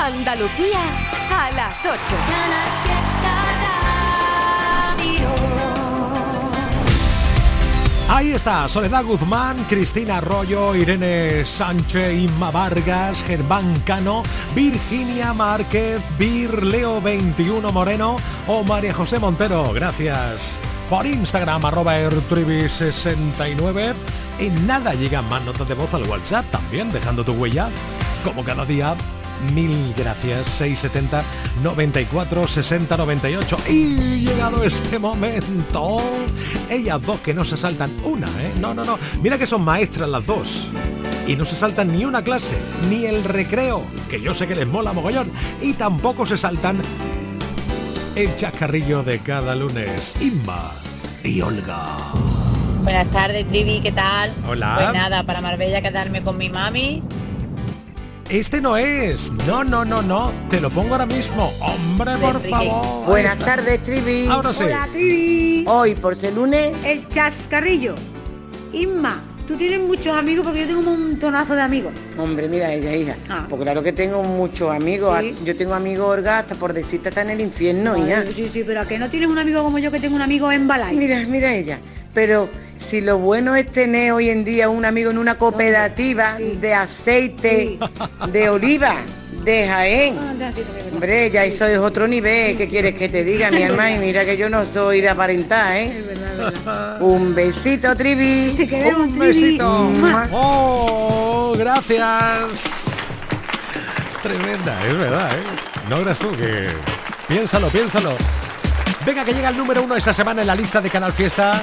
Andalucía a las 8. Ahí está, Soledad Guzmán, Cristina Arroyo, Irene Sánchez, Inma Vargas, Germán Cano, Virginia Márquez, Vir Leo 21 Moreno o María José Montero. Gracias. Por Instagram, arroba 69 En nada llegan más notas de voz al WhatsApp, también dejando tu huella. Como cada día, Mil gracias. 670 94 60 98. Y llegado este momento, ellas dos que no se saltan una, ¿eh? No, no, no. Mira que son maestras las dos. Y no se saltan ni una clase, ni el recreo, que yo sé que les mola mogollón. Y tampoco se saltan el chascarrillo de cada lunes. Inma y Olga. Buenas tardes, Trivi, ¿qué tal? Hola. Pues nada, para Marbella quedarme con mi mami este no es. No, no, no, no. Te lo pongo ahora mismo. Hombre, por favor. Buenas tardes, Trivi. Ahora sí. Hola, Trivi. Hoy, por ser lunes. El chascarrillo. Inma, tú tienes muchos amigos porque yo tengo un montonazo de amigos. Hombre, mira ella, hija. Ah. Pues claro que tengo muchos amigos. Yo tengo amigos Orga hasta por decirte está en el infierno, hija. Sí, sí, pero ¿a que no tienes un amigo como yo que tengo un amigo en Balay? Mira, mira ella. Pero si lo bueno es tener hoy en día un amigo en una cooperativa de aceite de oliva de Jaén. Ah, Hombre, ya eso es otro nivel. ¿Qué quieres que te diga, mi hermana? Y mira que yo no soy de aparentar, ¿eh? Un besito, Trivi. Un besito. Oh, gracias. Tremenda, es verdad, ¿eh? No eras tú que... Piénsalo, piénsalo. Venga, que llega el número uno esta semana en la lista de Canal Fiesta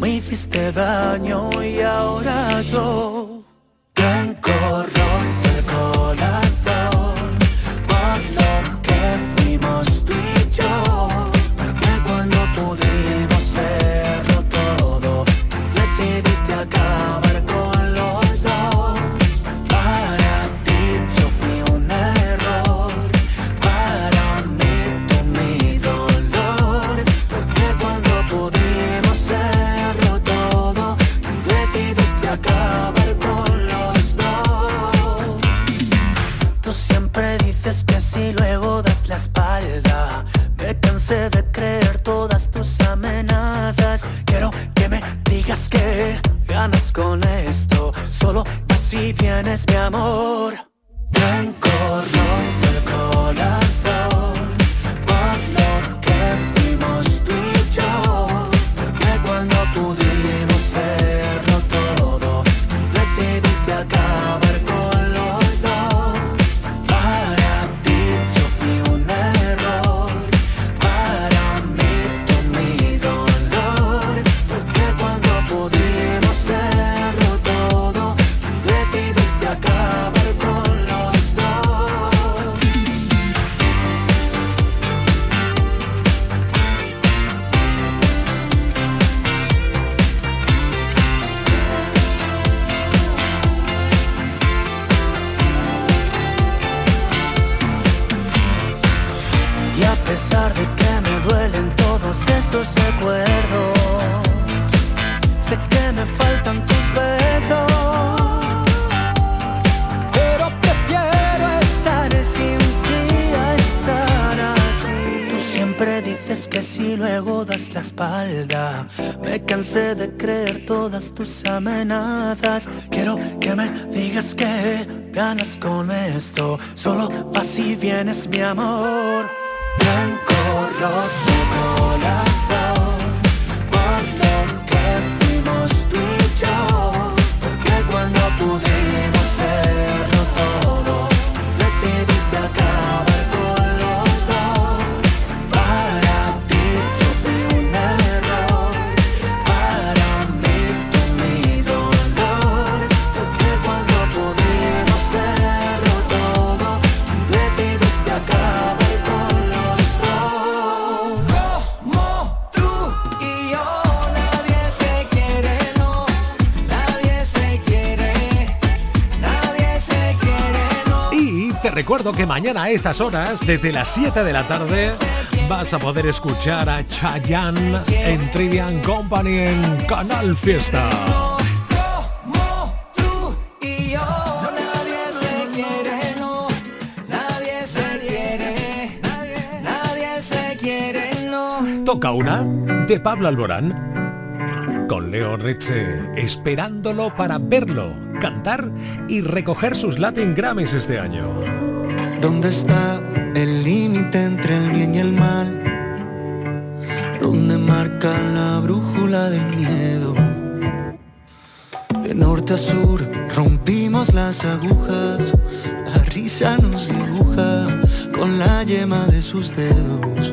me hiciste daño y ahora yo tus amenazas. Quiero que me digas que ganas con esto. Solo vas y vienes, mi amor. Blanco, roto, recuerdo que mañana a estas horas, desde las 7 de la tarde, vas a poder escuchar a Chayanne en Trivian Company en Canal Fiesta. Toca una de Pablo Alborán con Leo Reche esperándolo para verlo, cantar y recoger sus Latin Grammys este año. ¿Dónde está el límite entre el bien y el mal? ¿Dónde marca la brújula del miedo? De norte a sur rompimos las agujas, la risa nos dibuja con la yema de sus dedos.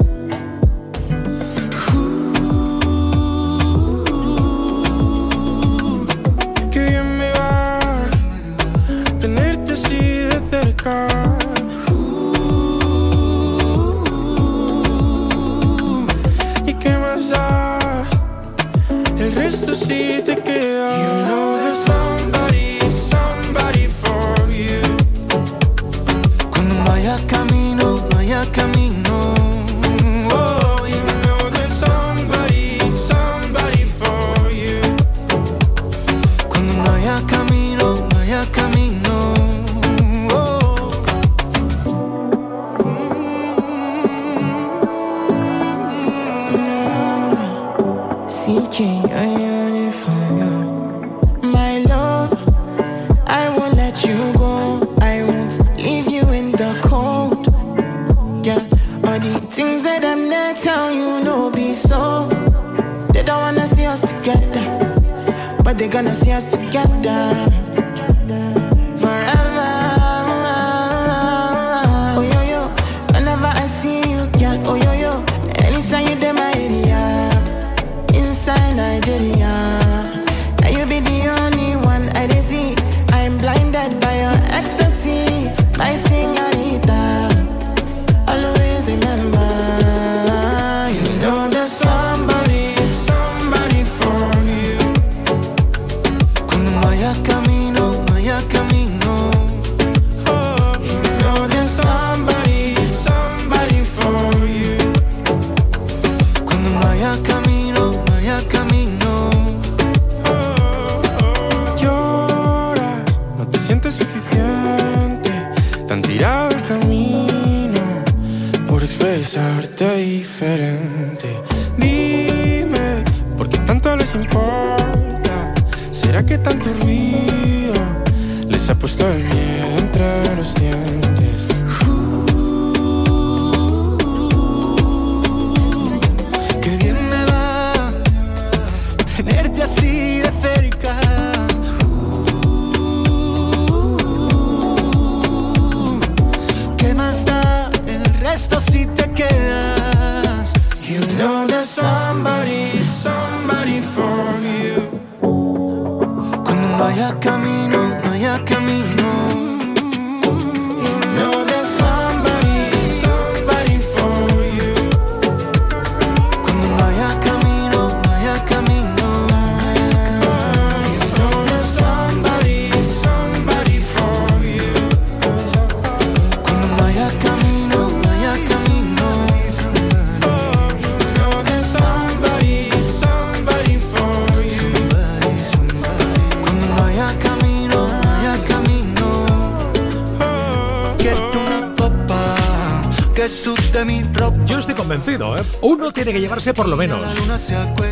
Por lo menos.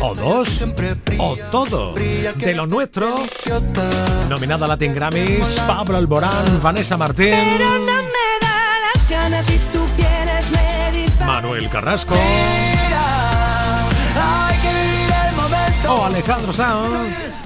O dos. O todo. De lo nuestro. Nominada Latin Grammys, Pablo Alborán, Vanessa Martín. Manuel Carrasco. O Alejandro Sanz.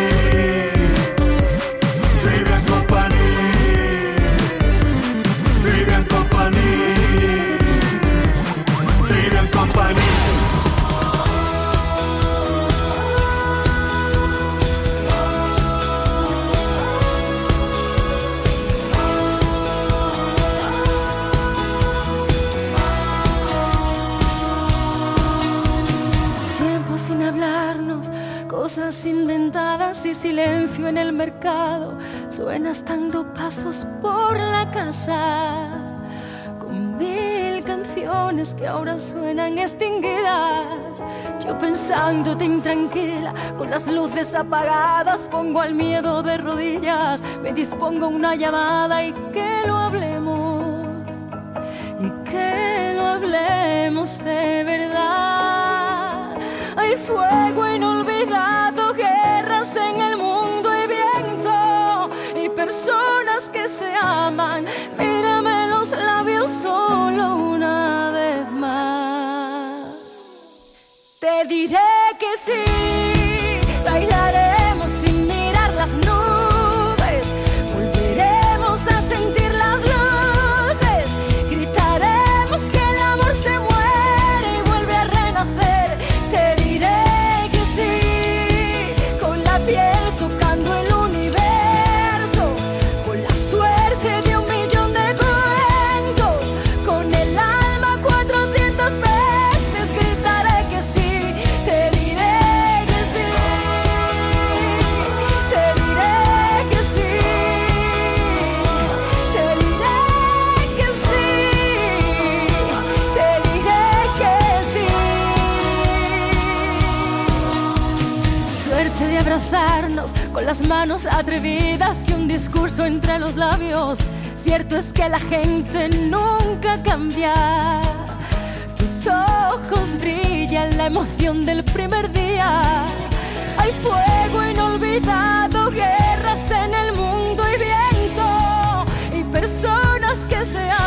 Company. sin hablarnos, cosas inventadas y silencio en el mercado, suenas dando pasos por la casa que ahora suenan extinguidas. Yo pensándote intranquila, con las luces apagadas, pongo al miedo de rodillas. Me dispongo una llamada y que lo hablemos. Y que lo hablemos de verdad. Hay fuego en atrevidas y un discurso entre los labios. Cierto es que la gente nunca cambia. Tus ojos brillan la emoción del primer día. Hay fuego inolvidado, guerras en el mundo y viento y personas que se aman.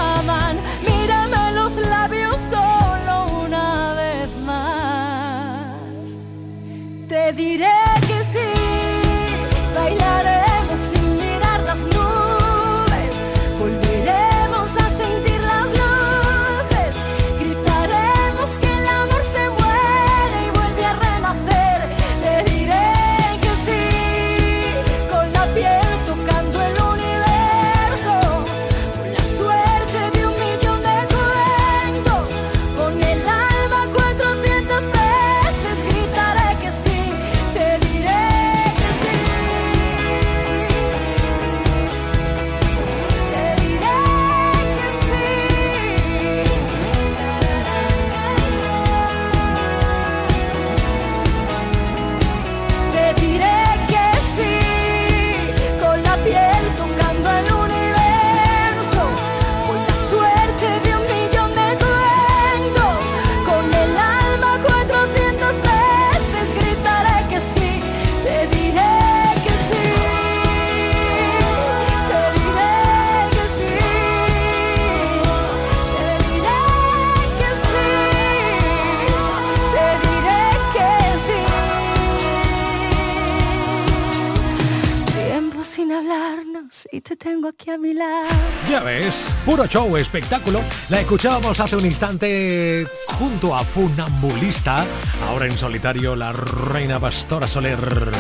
show, espectáculo. La escuchábamos hace un instante junto a Funambulista, ahora en solitario la reina Pastora Soler.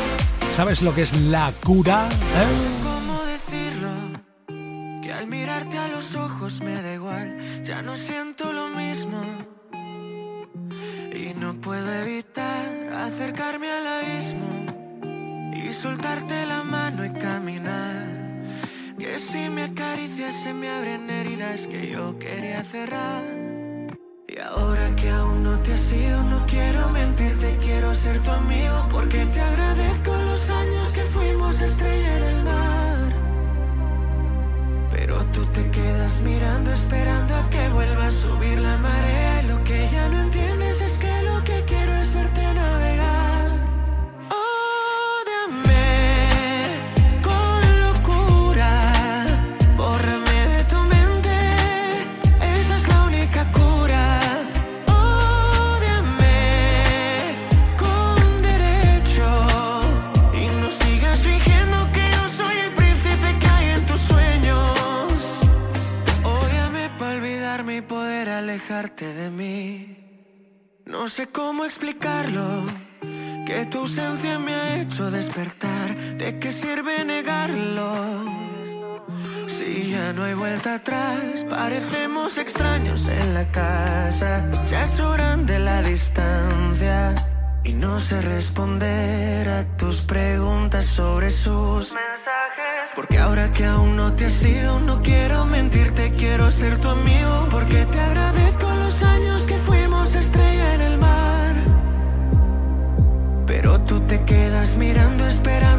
¿Sabes lo que es la cura? Eh? Responder a tus preguntas sobre sus mensajes. Porque ahora que aún no te has ido, no quiero mentirte, quiero ser tu amigo. Porque te agradezco los años que fuimos estrella en el mar. Pero tú te quedas mirando, esperando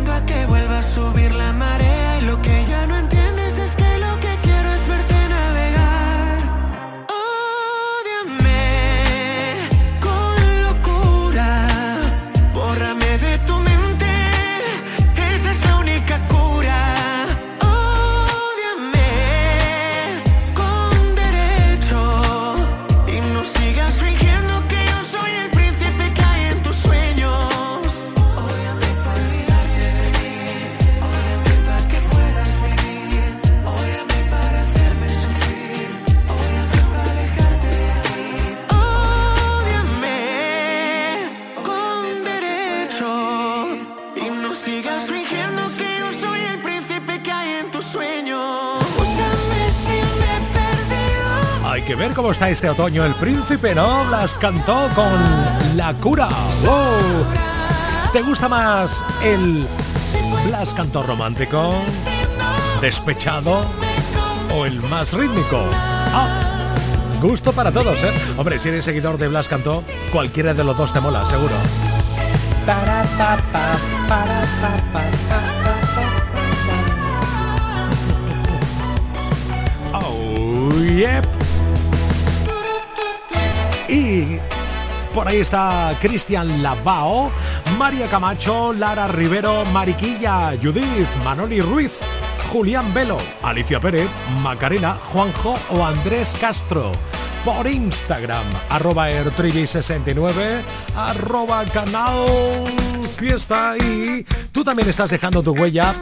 ver cómo está este otoño el príncipe, ¿no? Las cantó con La Cura. ¿Te gusta más el Blas cantó romántico, despechado o el más rítmico? Ah, gusto para todos, ¿eh? Hombre, si eres seguidor de Blas cantó, cualquiera de los dos te mola, seguro. Oh, yep. Por ahí está Cristian Lavao, María Camacho, Lara Rivero, Mariquilla, Judith, Manoli Ruiz, Julián Velo, Alicia Pérez, Macarena, Juanjo o Andrés Castro. Por Instagram, arroba ertrivi69, arroba canal fiesta y tú también estás dejando tu huella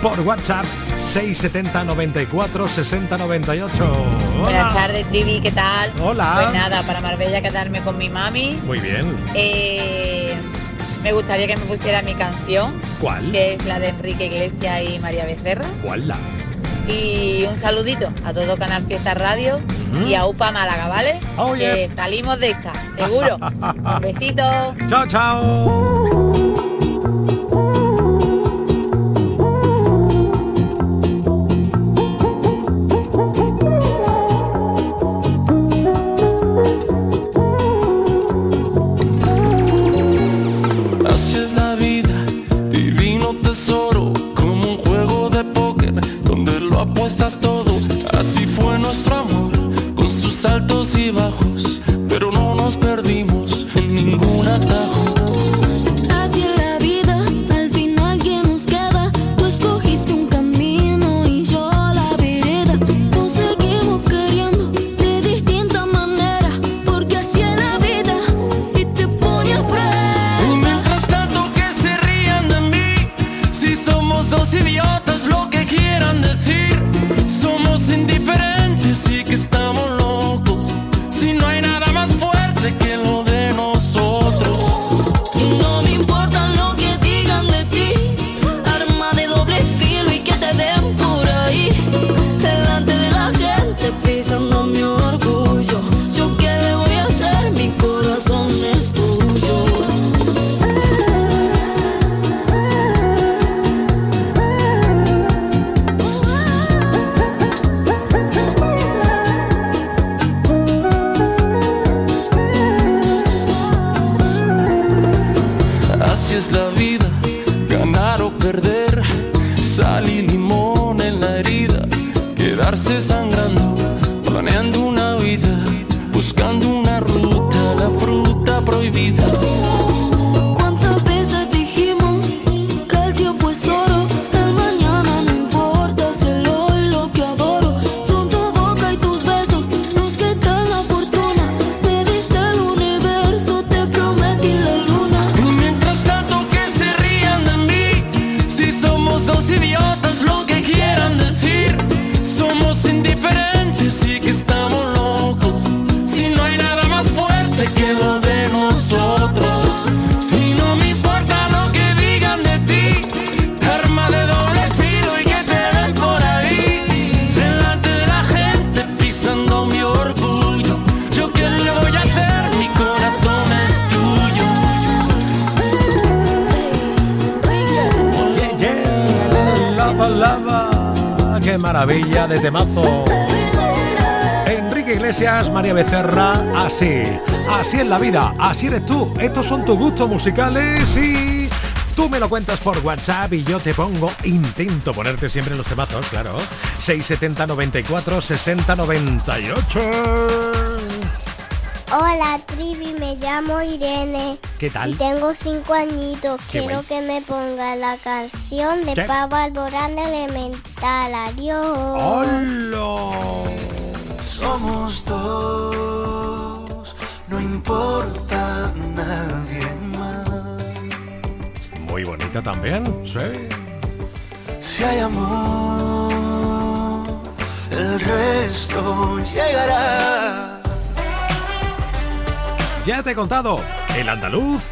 por WhatsApp 670 94 60 98. Buenas tardes, Trivi, ¿qué tal? Hola. Pues nada, para Marbella quedarme con mi mami. Muy bien. Eh, me gustaría que me pusiera mi canción, ¿Cuál? que es la de Enrique Iglesias y María Becerra. ¿Cuál la? Y un saludito a todo Canal Fiesta Radio y a UPA Málaga, ¿vale? Oh, que salimos de esta, seguro. Un besito. Chao, chao. bajo maravilla de temazo. Enrique Iglesias, María Becerra, así. Así es la vida, así eres tú. Estos son tus gustos musicales y Tú me lo cuentas por WhatsApp y yo te pongo, intento ponerte siempre los temazos, claro. 670 94 60 98. Hola Trivi, me llamo Irene. ¿Qué tal? Y tengo cinco añitos. Qué Quiero guay. que me ponga la canción de ¿Qué? Pablo Alborán de Elemental. Adiós. ¡Hola! Somos dos, no importa nadie más. Muy bonita también, sí. Si hay amor, el resto llegará. Ya te he contado, el andaluz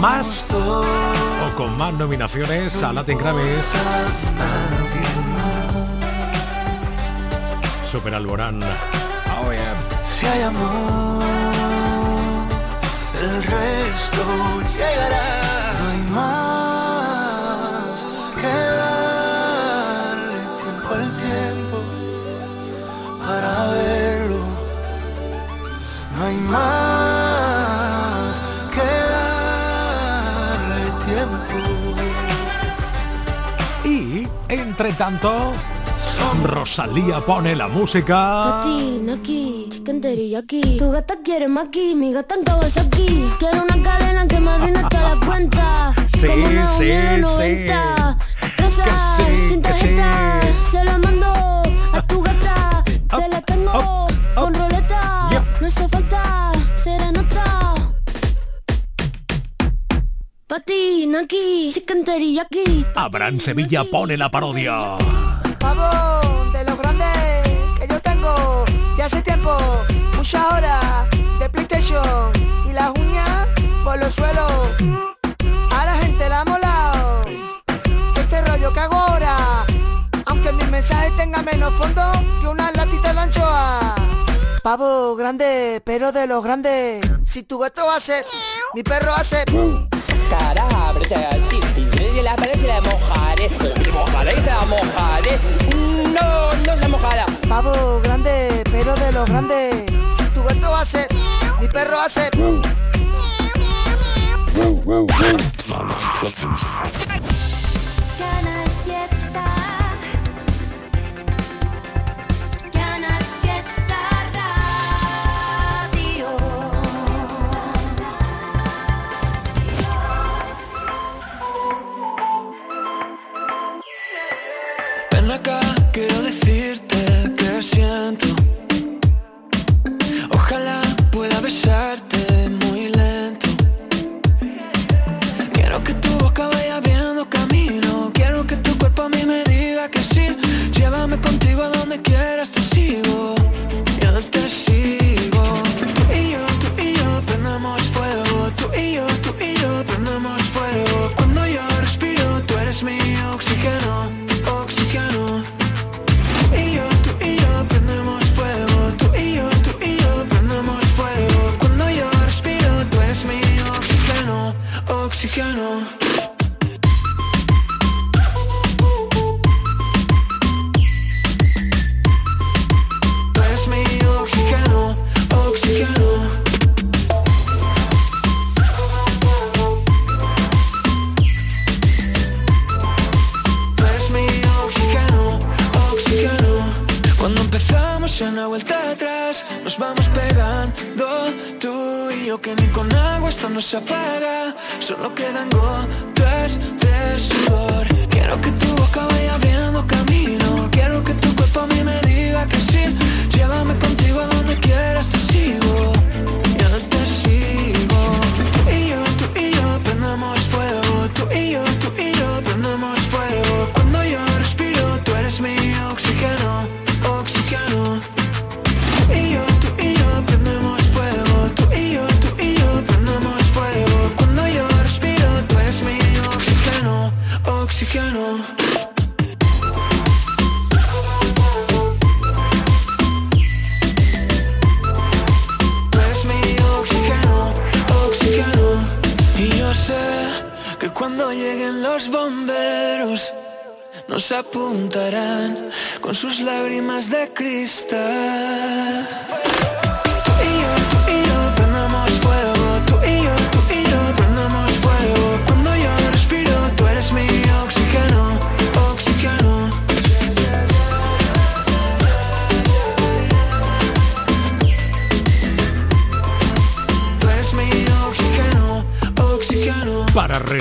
más o con más nominaciones a Latin Grammys. Super Alborán. Oh, yeah. Si hay amor, el resto llegará. No hay más que darle tiempo al tiempo para verlo. No hay más entre tanto, Rosalía pone la música. Aquí, teriyaki. Tu gata quiere maki, mi gata en Kawasaki. Quiero una cadena que me arruine toda la cuenta. Sí, Como sí, uña de los sí. 90. Rosa, Que sí, sin que sí. tarjeta. Se la mando a tu gata. Te la tengo Patina aquí, chicken teriyaki. Abraham Sevilla pone la parodia. Pavo, de los grandes que yo tengo de hace tiempo, muchas horas de PlayStation y las uñas por los suelos. A la gente la ha molado este rollo que hago ahora, aunque mis mensajes tengan menos fondo que una latita de anchoa. Pavo grande, pero de los grandes. Si tu gato hace, mi perro hace. Cara, ábrete así y la pared se la mojaré Se mojaré y se la mojaré No, no se mojará Pavo grande, pero de los grandes. Si tu gato hace, mi perro hace.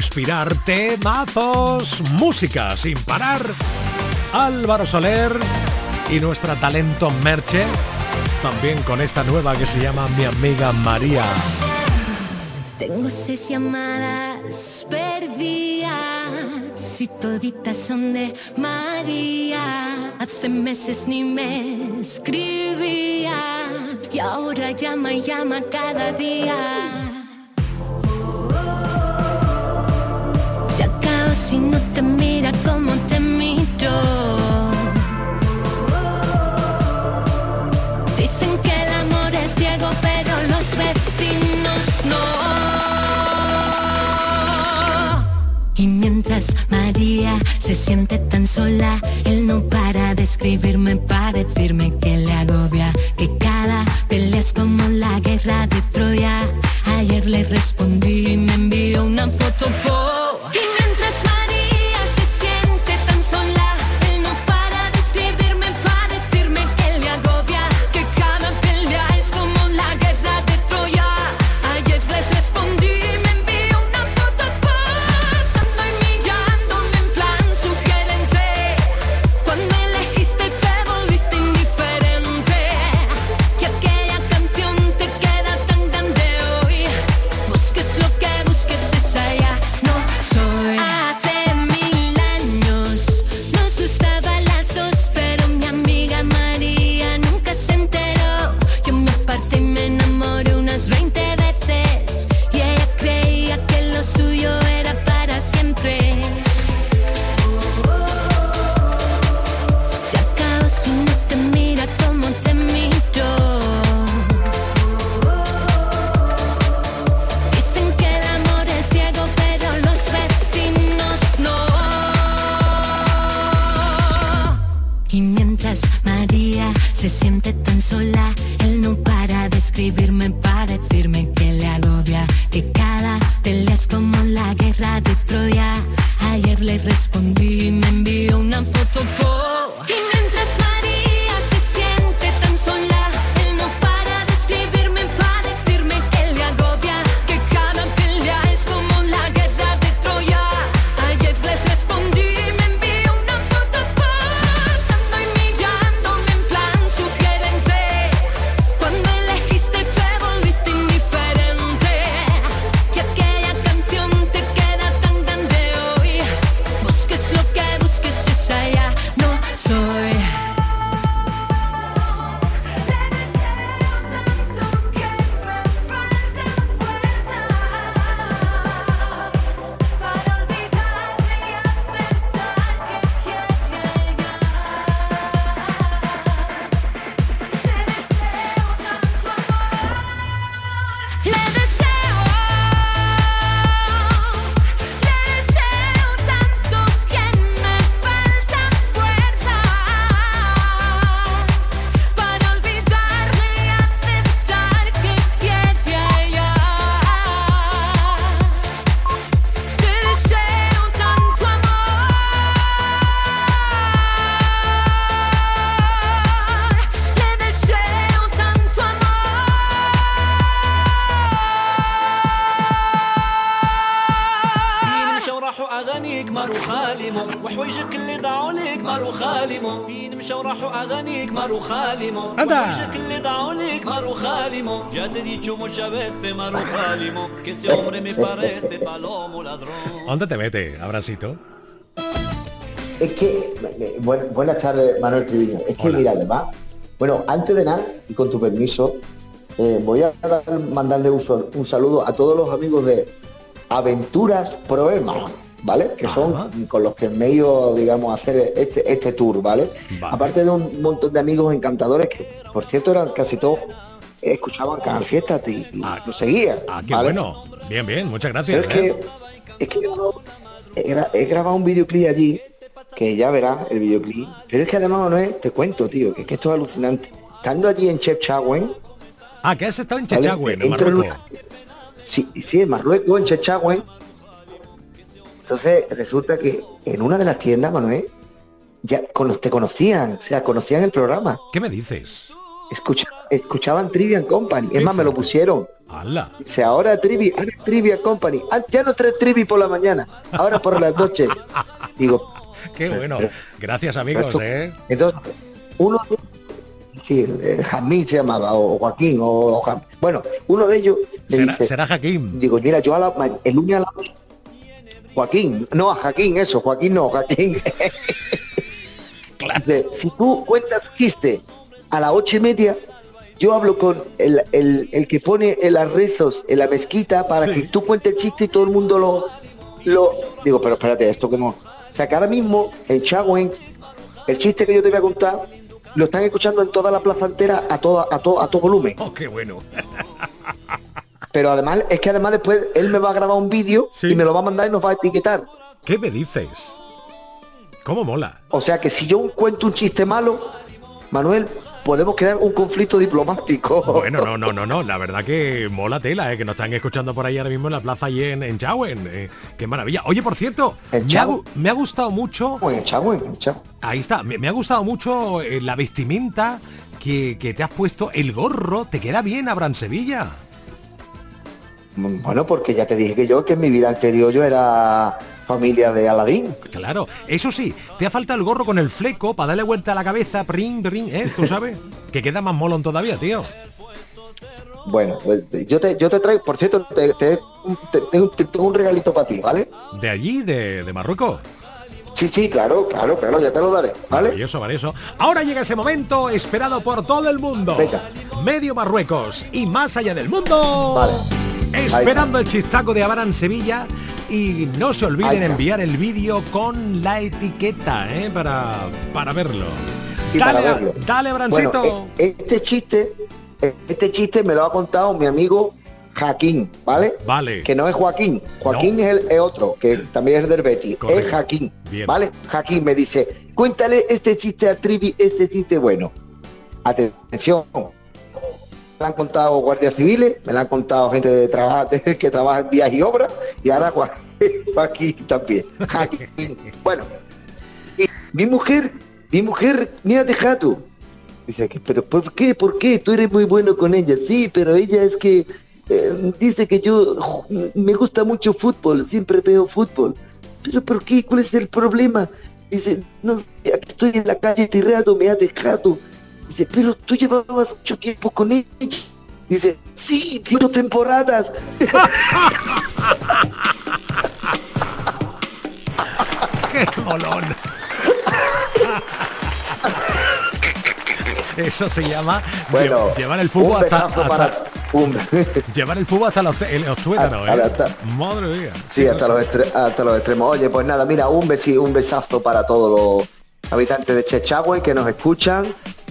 Respirar temazos, música sin parar. Álvaro Soler y nuestra talento Merche, también con esta nueva que se llama Mi amiga María. Tengo seis llamadas perdidas y toditas son de María. Hace meses ni me escribía y ahora llama y llama cada día. Si no te mira como te miro. Dicen que el amor es ciego, pero los vecinos no. Y mientras María se siente tan sola, él no para de escribirme para decirme que le agobia, que cada pelea es como la guerra de Troya. Ayer le respondí y me envió una foto por. مارو خالمو فين مشاو راحوا اغانيك مارو خالمو Anda. وحوايجك اللي ضاعوا لك مارو خالمو ya te he dicho muchas veces maro خالمو que ese hombre me parece palomo ladrón ¿Dónde te mete, abracito? Es que, eh, buen- buenas tardes, Manuel Triviño. Es que, mira, además, bueno, antes de nada, y con tu permiso, eh, voy a dar- mandarle un, sol- un saludo a todos los amigos de Aventuras Proema, ¿Vale? Que son con los que me he ido, digamos, a hacer este, este tour, ¿vale? Aparte de un montón de amigos encantadores que, por cierto, eran casi todos, escuchaban Canal Fiesta y, y lo seguían. Ah, qué ¿vale? bueno. Bien, bien, muchas gracias. Pero es que, ¿eh? es que yo he, gra- he grabado un videoclip allí que ya verás el videoclip. Pero es que además, Manuel, te cuento, tío, que, es que esto es alucinante. Estando allí en Chepchagüen, Ah, que has estado en ¿vale? Chechagüe, en en Marruecos. una- Sí, sí, en Marruecos, en Chepchagüen. Entonces resulta que en una de las tiendas, Manuel, ya te conocían, o sea, conocían el programa. ¿Qué me dices? Escucha, escuchaban Trivian Company. Es más, me lo pusieron. ¡Hala! Dice, ahora Trivi, ahora Trivia Company. Ah, ya no trae Trivi por la mañana, ahora por las noches. Digo, Qué bueno. Gracias, amigos, ¿eh? entonces, uno de sí, Jamín se llamaba, o Joaquín, o, Jam- bueno, uno de ellos Será, dice, será Jaquín. digo, mira, yo a la, el lunes a la Joaquín, no a Joaquín, eso, Joaquín no, Joaquín. Dice, si tú cuentas chiste a las ocho y media, yo hablo con el, el- el que pone en las rezos en la mezquita para Sí. que tú cuentes el chiste y todo el mundo lo, lo... Digo, pero espérate, esto como... O sea, que ahora mismo en Chagüen, el chiste que yo te voy a contar, lo están escuchando en toda la plaza entera a todo, a todo, a todo volumen. Oh, qué bueno. Pero además, es que además después él me va a grabar un vídeo Sí. y me lo va a mandar y nos va a etiquetar. ¿Qué me dices? ¿Cómo mola? O sea que si yo cuento un chiste malo, Manuel, podemos crear un conflicto diplomático. Bueno, no, no, no, no. La verdad que mola tela, ¿eh? que nos están escuchando por ahí ahora mismo en la plaza y en, en Chagüen. eh, qué maravilla. Oye, por cierto, me ha, me gustado mucho. En Chagüen, en Chagüen. Ahí está, me, me ha gustado mucho eh, la vestimenta que, que te has puesto. El gorro, te queda bien, Abraham Sevilla. Bueno, porque ya te dije que yo, que en mi vida anterior yo era familia de Aladín. Claro, eso sí, te ha faltado el gorro con el fleco para darle vuelta a la cabeza, pring, pring, ¿eh? Tú sabes, que queda más molón todavía, tío. Bueno, pues yo te, yo te traigo, por cierto, te, te- un regalito para ti, ¿vale? De allí, de, de Marruecos. Sí, sí, claro, claro, claro, ya te lo daré, ¿vale? Maravilloso, maravilloso. Ahora llega ese momento esperado por todo el mundo. Venga. Medio Marruecos y más allá del mundo. Vale. Esperando el chistaco de Abraham Sevilla. Y no se olviden enviar el vídeo con la etiqueta, ¿eh? Para, para verlo. Sí, dale, para verlo. dale, Abrancito. Bueno, e- este chiste, este chiste me lo ha contado mi amigo Jaquín, ¿vale? Vale. Que no es Joaquín. Joaquín es, el, es otro, que también es del. Correcto. Es Jaquín, Bien. ¿vale? Jaquín me dice, cuéntale este chiste a Trivi, este chiste bueno. Atención. Lo han contado guardias civiles, me lo han contado gente de trabajo que trabaja en vías y obras, y ahora Joaquín también. Bueno, mi mujer, mi mujer, mírate jato. Dice pero ¿por qué? ¿Por qué? Tú eres muy bueno con ella. Sí, pero ella es que eh, dice que yo me gusta mucho fútbol, siempre veo fútbol. Pero ¿por qué? ¿Cuál es el problema? Dice, no sé, aquí estoy en la calle tirado, me ha dejado. Dice, pero tú llevabas mucho tiempo con ella. Dice, sí, cinco temporadas. ¡Qué molón! Eso se llama Bueno, lle- llevar el fútbol un hasta, besazo hasta- para un- llevar el fútbol hasta los, tuétanos, ¿eh? hasta- Madre mía. Sí, hasta los, hasta los extremos. Oye, pues nada, mira, un, besi- un besazo para todos los habitantes de Chechagüe que nos escuchan.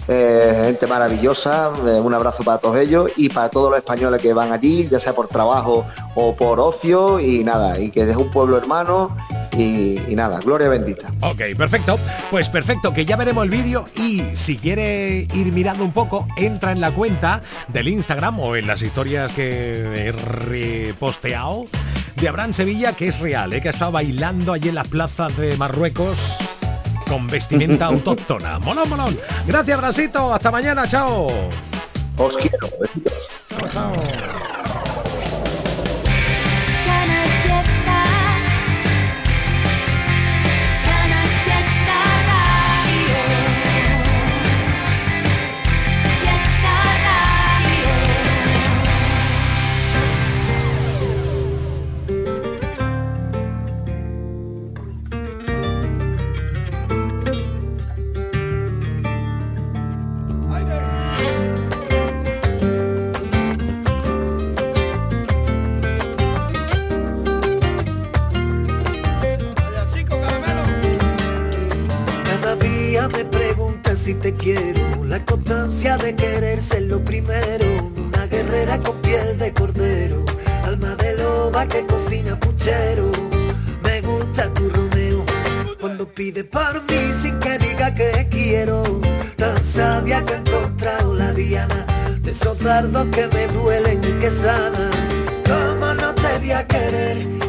Eh, gente maravillosa, eh, un abrazo para todos ellos y para todos los españoles que van allí, ya sea por trabajo o por ocio y nada, y que es un pueblo hermano y, nada, gloria bendita. Ok, perfecto. Pues perfecto, que ya veremos el vídeo y si quiere ir mirando un poco, entra en la cuenta del Instagram o en las historias que he reposteado de Abraham Sevilla, que es real, ¿eh? que ha estado bailando allí en las plazas de Marruecos con vestimenta autóctona. Molón, molón. Gracias, Brasito. Hasta mañana. Chao. Os quiero. Chao, chao. Una guerrera con piel de cordero, alma de loba que cocina puchero, me gusta tu Romeo, cuando pide por mí sin que diga que quiero. Tan sabia que he encontrado la diana de esos dardos que me duelen y que sanan. ¿Cómo no te voy a querer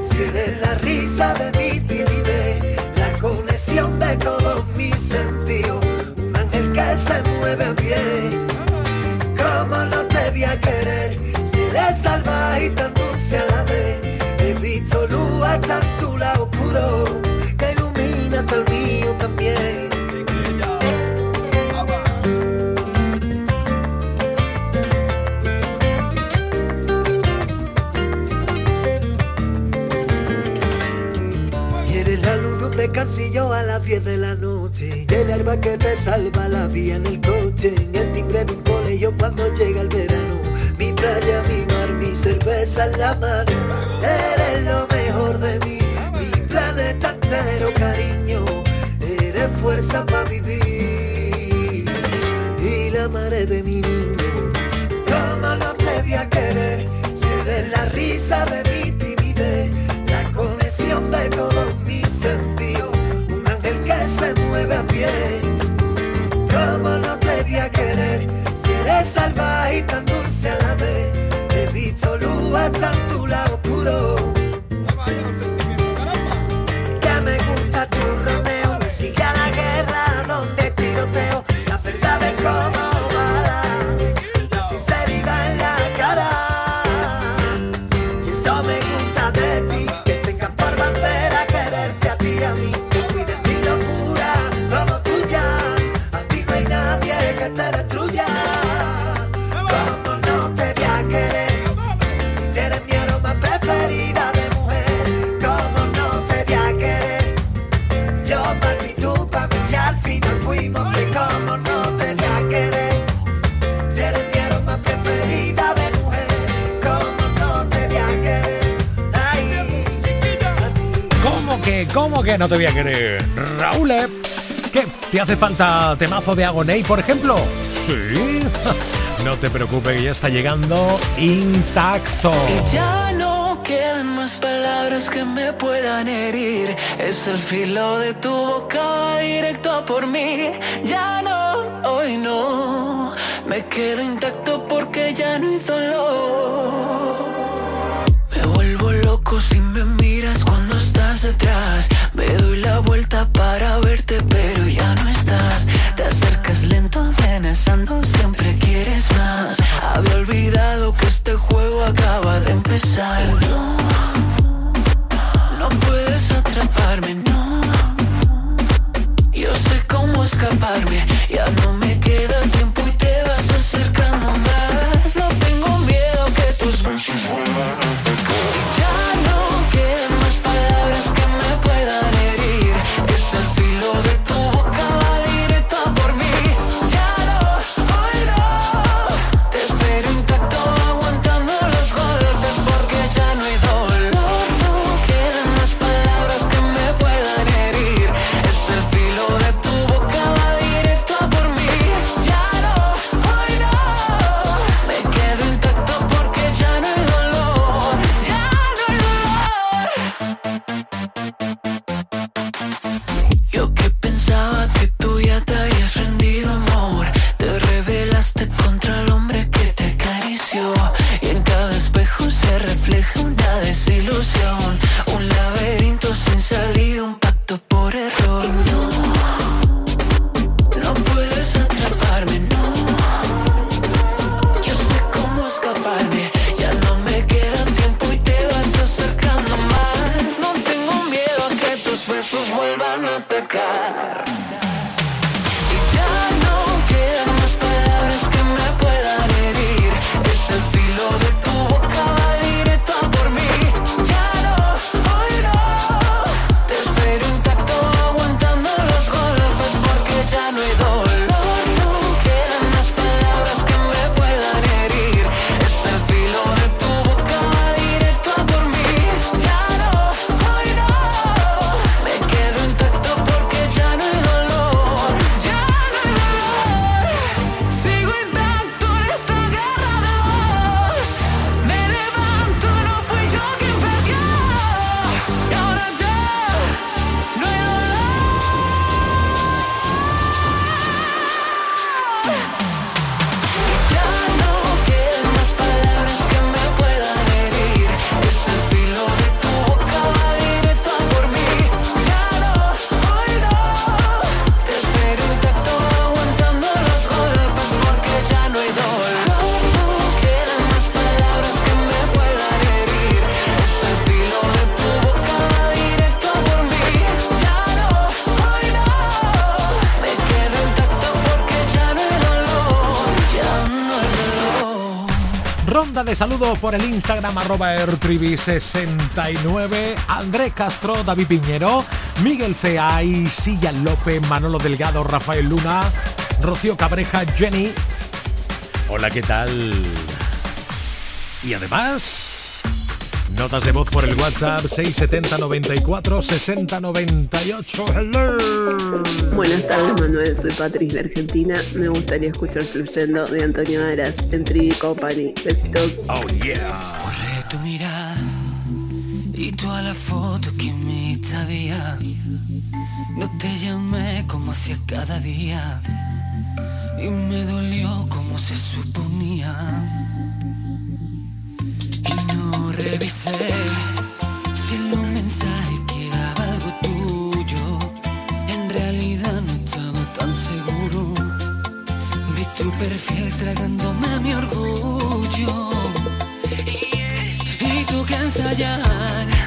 que te salva la vía en el coche. Y el timbre de un colegio cuando llega el verano. Mi playa, mi mar, mi cerveza en la mano. Eres lo mejor de mí. Mi planeta entero, cariño. Eres fuerza para vivir. Y la madre de mi querer? Si eres salvaje y tan dulce a la vez. He visto en tu no te voy a querer? Raúl, ¿eh? ¿qué? ¿Te hace falta temazo de Agoney, por ejemplo? Sí. No te preocupes, que ya está llegando intacto. Y ya no quedan más palabras que me puedan herir. Es el filo de tu boca directo a por mí. Ya no, hoy no. Me quedo intacto porque ya no hay dolor. Ronda de saludos por el Instagram arroba ertrivi69, Andrés Castro, David Piñero, Miguel Ceay, Silla López, Manolo Delgado, Rafael Luna, Rocío Cabreja, Jenny. Hola, ¿qué tal? Y además, notas de voz por el WhatsApp 670 94 60 98. Hello. Buenas tardes Manuel, soy Patricia de Argentina. Me gustaría escuchar Fluyendo de Antonio Aras en 3D Company. Besitos. Oh yeah. Borré tu mirada y toda la foto que me había. No te llamé como hacía cada día y me dolió como se suponía. Revisé si en los mensajes quedaba algo tuyo. En realidad no estaba tan seguro. Vi tu perfil tragándome mi orgullo. Y tú que ensayar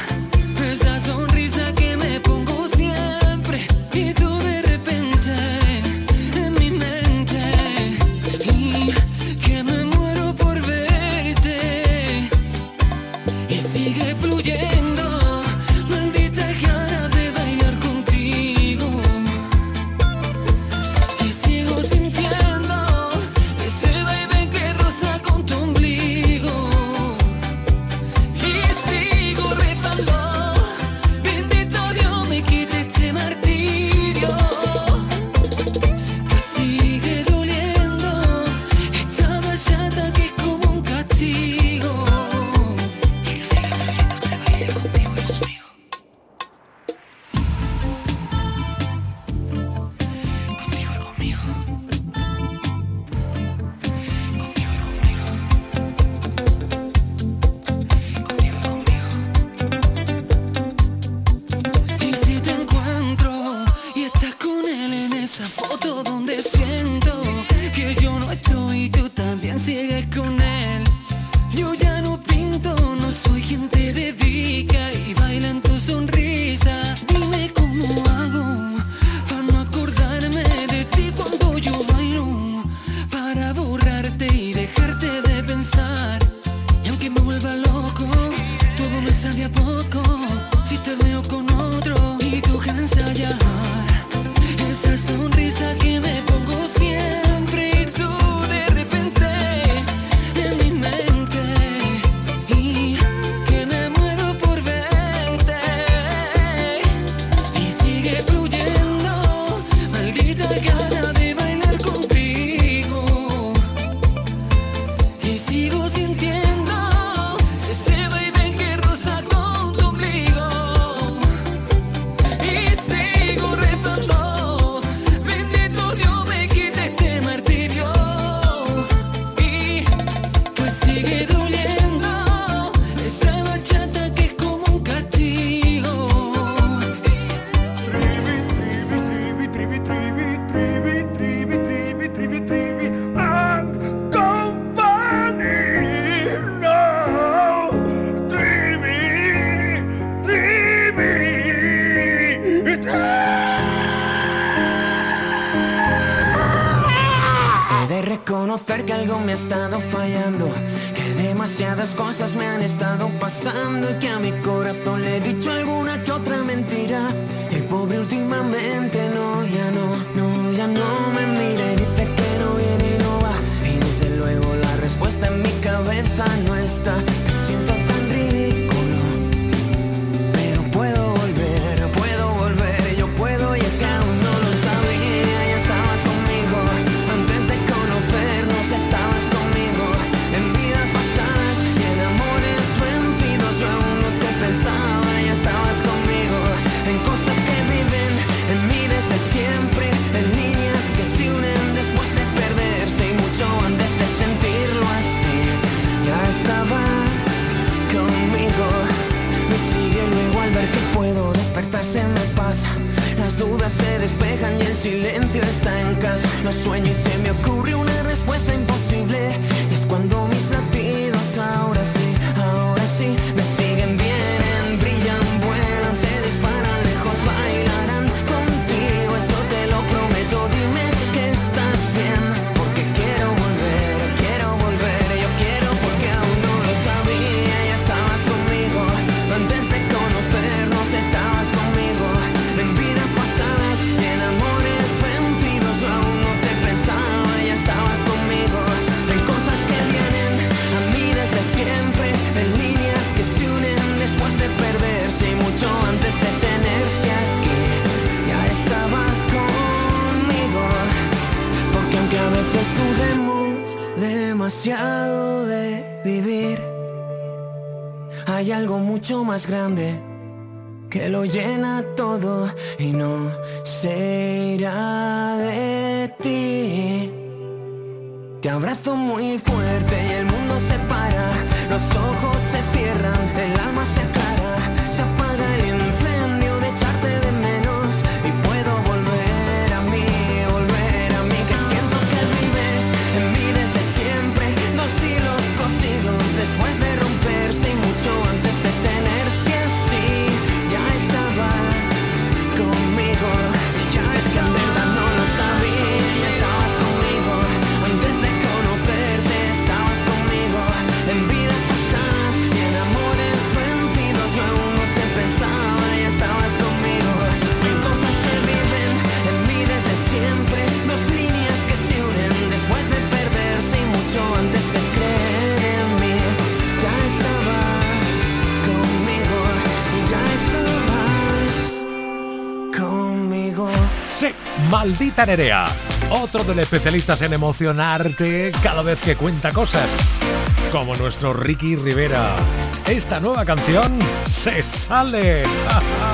demasiadas cosas me han estado pasando y que a mi corazón le he dicho alguna que otra mentira. El pobre últimamente no, ya no, no, ya no me mira y dice que no viene y no va. Y desde luego la respuesta en mi cabeza no está. Despertarse me pasa. Las dudas se despejan y el silencio está en casa. Lo sueño y se me ocurre una respuesta imposible. Es cuando mis latidos ahora sí, ahora sí Me mucho más grande que lo llena todo y no será de ti. Te abrazo muy fuerte y el mundo se para, los ojos se cierran, maldita Nerea. Otro de los especialistas en emocionarte cada vez que cuenta cosas. Como nuestro Ricky Rivera. Esta nueva canción se sale.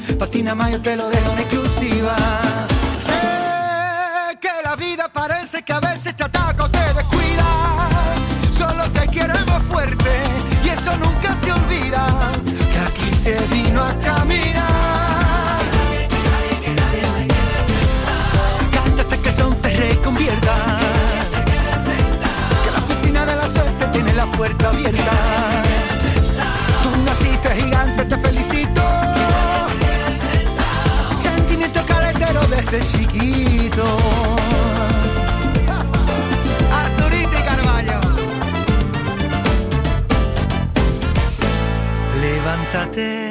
patina más yo te lo dejo en exclusiva. Sé que la vida parece que a veces te ataca o te descuida. Solo te queremos fuerte y eso nunca se olvida. Que aquí se vino a caminar. Cántate que el son te reconvierta. Que la oficina de la suerte tiene la puerta abierta. Desde chiquito. Arturito y Carballo. Levántate,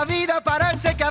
La vida parece que a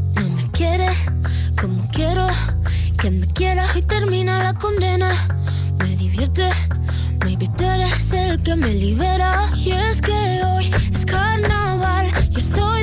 quiere, como quiero, que me quiera y termina la condena. Me divierte, maybe tú eres el que me libera. Y es que hoy es carnaval, yo soy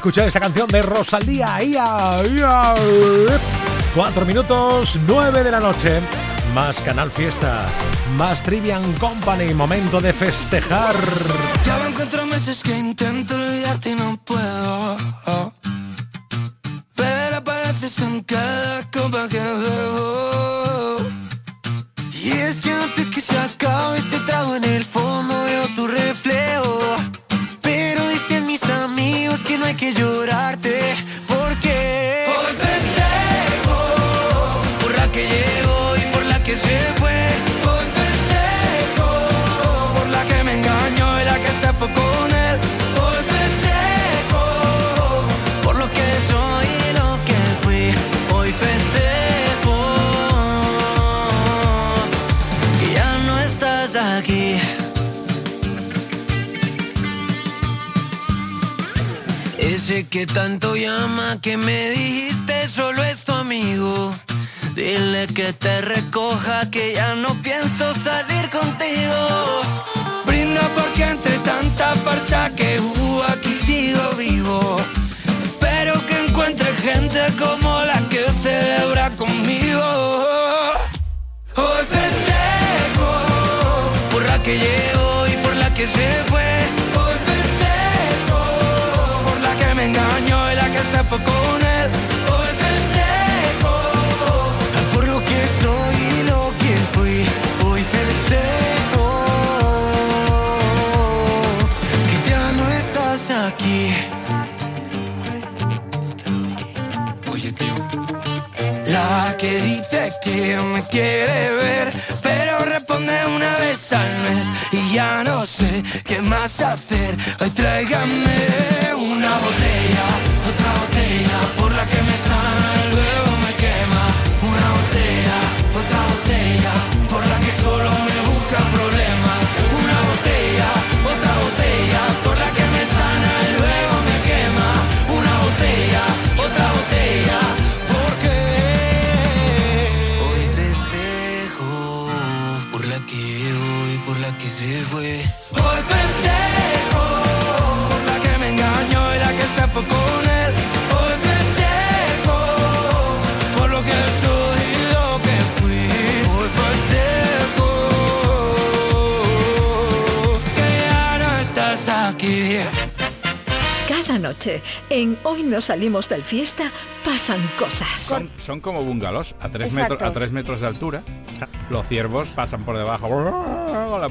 escuchar esta canción de Rosalía. ¡Ia, ia! Cuatro minutos, nueve de la noche. Más Canal Fiesta, más Trivian Company. Momento de festejar. Ya me encuentro meses que intento olvidarte y no quiere ver, pero responde una vez al mes y ya no sé qué más hacer. Noche, en Hoy no salimos del fiesta, pasan cosas. Son, son como bungalows a tres, Exacto. metros, a tres metros de altura. Los ciervos pasan por debajo.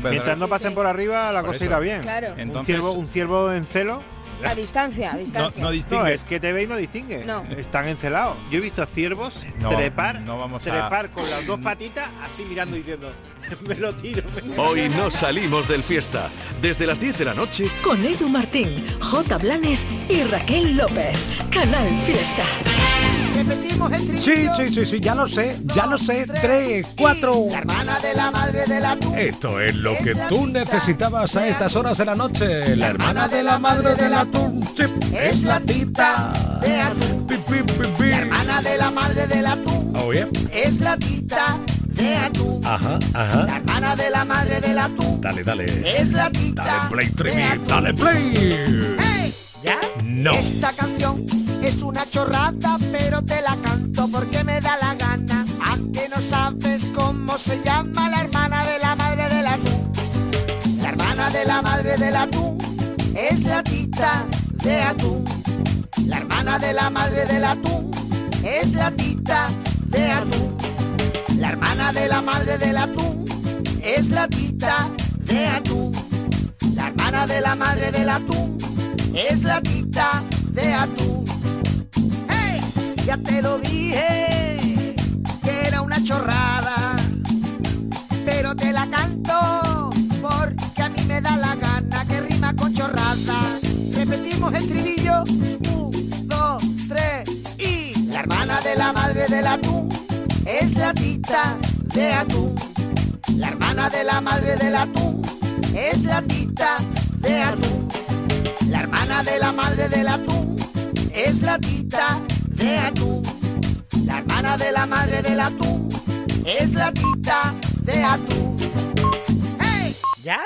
Mientras no pasen por arriba, la Por cosa eso. irá bien. Claro. un, Entonces- ciervo, un ciervo en celo. A distancia, a distancia. No, es que te ve y no distingue. No. Están encelados. Yo he visto ciervos No, trepar, no vamos a- trepar con las dos patitas, así mirando y diciendo, me lo tiro. me lo Hoy tiro". no salimos del fiesta. Desde las 10 de la noche Con Edu Martín, J. Blanes y Raquel López. Canal Fiesta. Repetimos el Sí, sí, sí, sí, ya lo sé, ya lo sé. Tres, cuatro. La hermana de la madre de la tu. Esto es lo que tú necesitabas a estas horas de la noche. La hermana de la madre del atún. Sí, Es la tita de atún. La hermana de la madre del atún. Oh, yeah. Es la tita de atún. Ajá, La ajá. hermana de la madre del atún. Dale, dale. Es la tita. Dale play, de atún. dale play. ¡Hey! ¿Ya? No. Esta canción es una chorrada, pero te la canto porque me da la gana. Aunque no sabes cómo se llama la hermana de la madre del atún. La hermana de la madre del atún es la tita de atún. La hermana de la madre del atún es la tita de atún. La hermana de la madre del atún es la tita de atún. La hermana de la madre del atún es la tita de atún. Ya te lo dije que era una chorrada, pero te la canto porque a mí me da la gana que rima con chorrada. Repetimos el trivillo. Un, dos, tres y la hermana de la madre del atún es la tita de atún. La hermana de la madre del atún es la tita de atún. La hermana de la madre del atún es la tita de atún. La hermana de la madre del atún es la tita de atún. ¡Hey! ¿Ya?